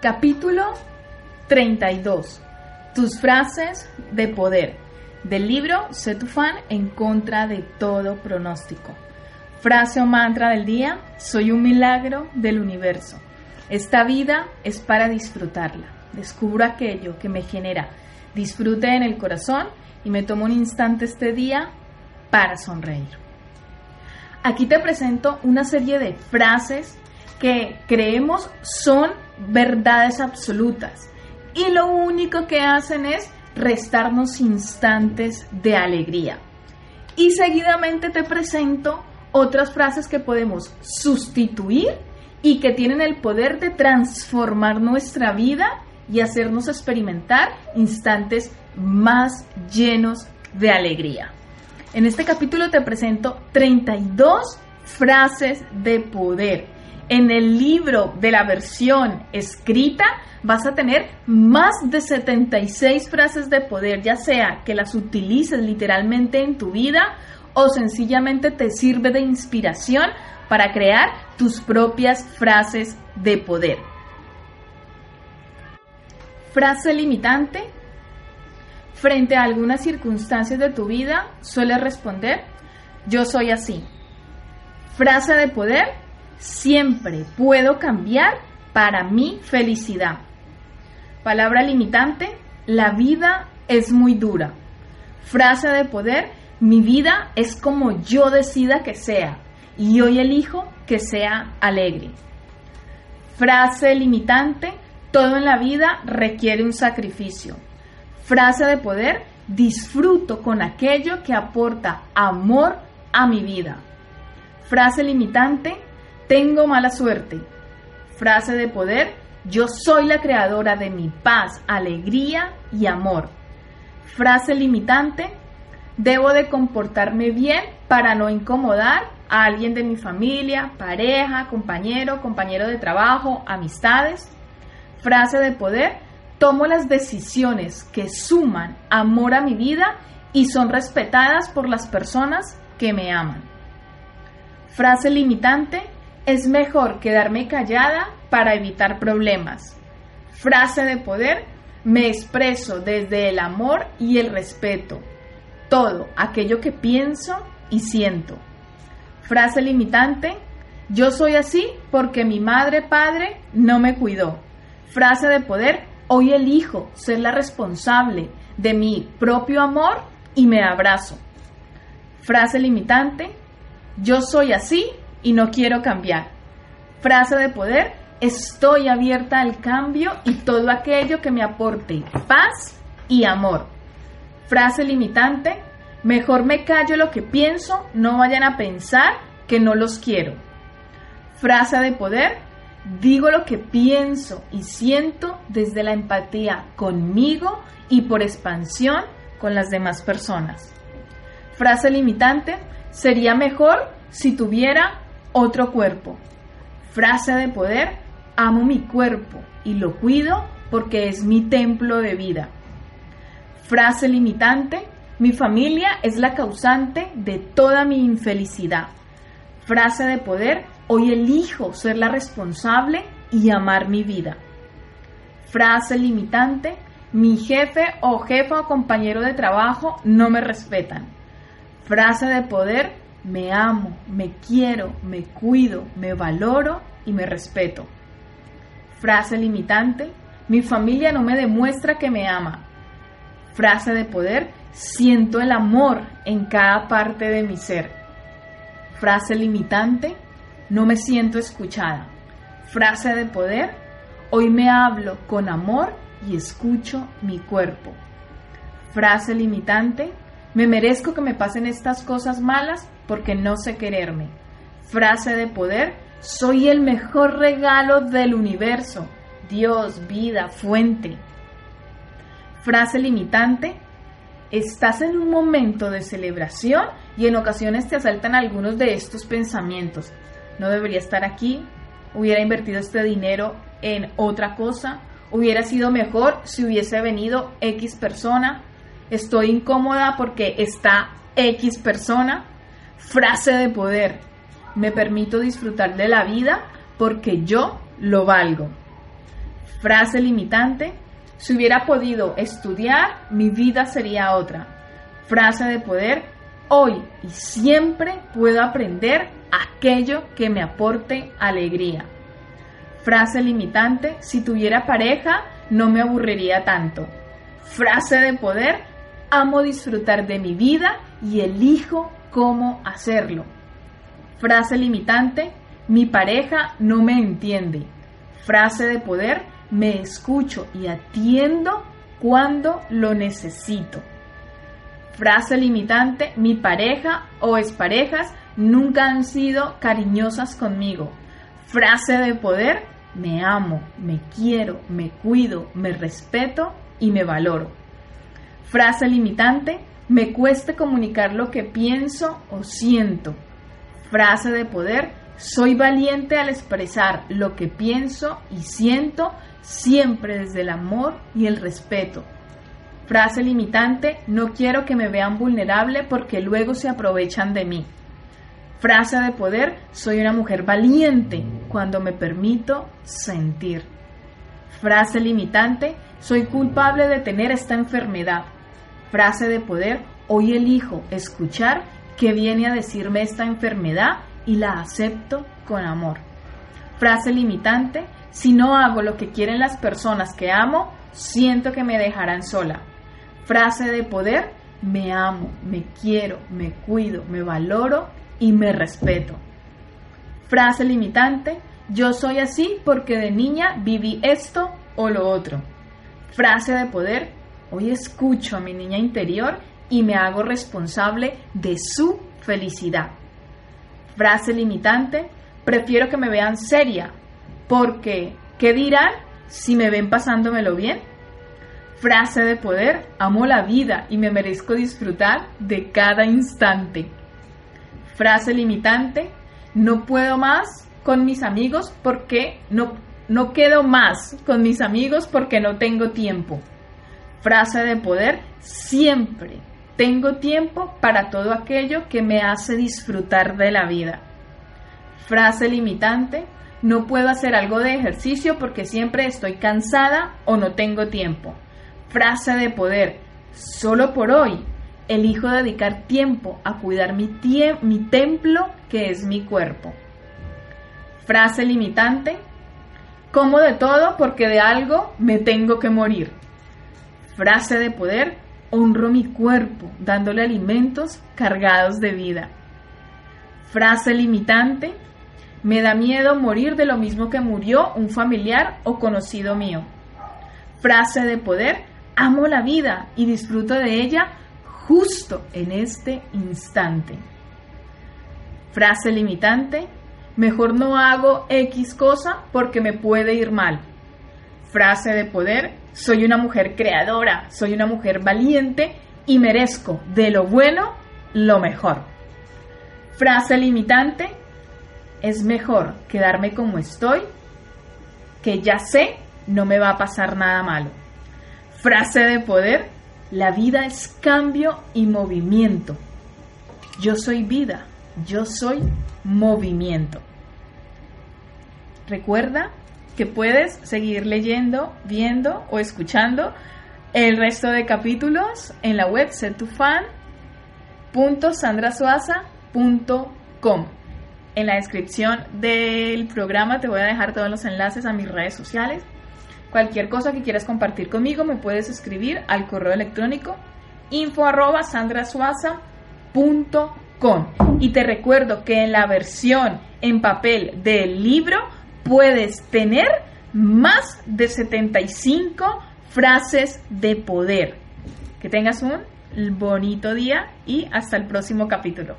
Capítulo 32. Tus frases de poder. Del libro Sé tu fan en contra de todo pronóstico. Frase o mantra del día. Soy un milagro del universo. Esta vida es para disfrutarla. Descubro aquello que me genera disfrute en el corazón y me tomo un instante este día para sonreír. Aquí te presento una serie de frases que creemos son verdades absolutas y lo único que hacen es restarnos instantes de alegría. Y seguidamente te presento otras frases que podemos sustituir y que tienen el poder de transformar nuestra vida y hacernos experimentar instantes más llenos de alegría. En este capítulo te presento 32 frases de poder. En el libro de la versión escrita vas a tener más de 76 frases de poder, ya sea que las utilices literalmente en tu vida o sencillamente te sirve de inspiración para crear tus propias frases de poder. Frase limitante Frente a algunas circunstancias de tu vida, sueles responder, yo soy así. Frase de poder, siempre puedo cambiar para mi felicidad. Palabra limitante, la vida es muy dura. Frase de poder, mi vida es como yo decida que sea y hoy elijo que sea alegre. Frase limitante, todo en la vida requiere un sacrificio. Frase de poder, disfruto con aquello que aporta amor a mi vida. Frase limitante, tengo mala suerte. Frase de poder, yo soy la creadora de mi paz, alegría y amor. Frase limitante, debo de comportarme bien para no incomodar a alguien de mi familia, pareja, compañero, compañero de trabajo, amistades. Frase de poder, Tomo las decisiones que suman amor a mi vida y son respetadas por las personas que me aman. Frase limitante, es mejor quedarme callada para evitar problemas. Frase de poder, me expreso desde el amor y el respeto. Todo aquello que pienso y siento. Frase limitante, yo soy así porque mi madre padre no me cuidó. Frase de poder, Hoy elijo ser la responsable de mi propio amor y me abrazo. Frase limitante, yo soy así y no quiero cambiar. Frase de poder, estoy abierta al cambio y todo aquello que me aporte paz y amor. Frase limitante, mejor me callo lo que pienso, no vayan a pensar que no los quiero. Frase de poder, Digo lo que pienso y siento desde la empatía conmigo y por expansión con las demás personas. Frase limitante, sería mejor si tuviera otro cuerpo. Frase de poder, amo mi cuerpo y lo cuido porque es mi templo de vida. Frase limitante, mi familia es la causante de toda mi infelicidad. Frase de poder, Hoy elijo ser la responsable y amar mi vida. Frase limitante, mi jefe o jefa o compañero de trabajo no me respetan. Frase de poder, me amo, me quiero, me cuido, me valoro y me respeto. Frase limitante, mi familia no me demuestra que me ama. Frase de poder, siento el amor en cada parte de mi ser. Frase limitante, no me siento escuchada. Frase de poder, hoy me hablo con amor y escucho mi cuerpo. Frase limitante, me merezco que me pasen estas cosas malas porque no sé quererme. Frase de poder, soy el mejor regalo del universo. Dios, vida, fuente. Frase limitante, estás en un momento de celebración y en ocasiones te asaltan algunos de estos pensamientos no debería estar aquí, hubiera invertido este dinero en otra cosa, hubiera sido mejor si hubiese venido X persona, estoy incómoda porque está X persona, frase de poder, me permito disfrutar de la vida porque yo lo valgo. Frase limitante, si hubiera podido estudiar, mi vida sería otra. Frase de poder, hoy y siempre puedo aprender aquello que me aporte alegría. Frase limitante, si tuviera pareja, no me aburriría tanto. Frase de poder, amo disfrutar de mi vida y elijo cómo hacerlo. Frase limitante, mi pareja no me entiende. Frase de poder, me escucho y atiendo cuando lo necesito. Frase limitante, mi pareja o exparejas nunca han sido cariñosas conmigo. Frase de poder, me amo, me quiero, me cuido, me respeto y me valoro. Frase limitante, me cueste comunicar lo que pienso o siento. Frase de poder, soy valiente al expresar lo que pienso y siento siempre desde el amor y el respeto. Frase limitante, no quiero que me vean vulnerable porque luego se aprovechan de mí. Frase de poder, soy una mujer valiente cuando me permito sentir. Frase limitante, soy culpable de tener esta enfermedad. Frase de poder, hoy elijo escuchar que viene a decirme esta enfermedad y la acepto con amor. Frase limitante, si no hago lo que quieren las personas que amo, siento que me dejarán sola. Frase de poder, me amo, me quiero, me cuido, me valoro y me respeto. Frase limitante, yo soy así porque de niña viví esto o lo otro. Frase de poder, hoy escucho a mi niña interior y me hago responsable de su felicidad. Frase limitante, prefiero que me vean seria porque ¿qué dirán si me ven pasándomelo bien? Frase de poder, amo la vida y me merezco disfrutar de cada instante. Frase limitante, no puedo más con mis amigos porque no, no quedo más con mis amigos porque no tengo tiempo. Frase de poder, siempre tengo tiempo para todo aquello que me hace disfrutar de la vida. Frase limitante, no puedo hacer algo de ejercicio porque siempre estoy cansada o no tengo tiempo. Frase de poder, solo por hoy elijo dedicar tiempo a cuidar mi, mi templo que es mi cuerpo. Frase limitante, como de todo porque de algo me tengo que morir. Frase de poder, honro mi cuerpo dándole alimentos cargados de vida. Frase limitante, me da miedo morir de lo mismo que murió un familiar o conocido mío. Frase de poder, amo la vida y disfruto de ella justo en este instante. Frase limitante, mejor no hago X cosa porque me puede ir mal. Frase de poder, soy una mujer creadora, soy una mujer valiente y merezco de lo bueno lo mejor. Frase limitante, es mejor quedarme como estoy, que ya sé no me va a pasar nada malo. Frase de poder, la vida es cambio y movimiento. Yo soy vida, yo soy movimiento. Recuerda que puedes seguir leyendo, viendo o escuchando el resto de capítulos en la web setufan.sandrasuaza.com. En la descripción del programa te voy a dejar todos los enlaces a mis redes sociales Cualquier cosa que quieras compartir conmigo me puedes escribir al correo electrónico info arroba Y te recuerdo que en la versión en papel del libro puedes tener más de 75 frases de poder. Que tengas un bonito día y hasta el próximo capítulo.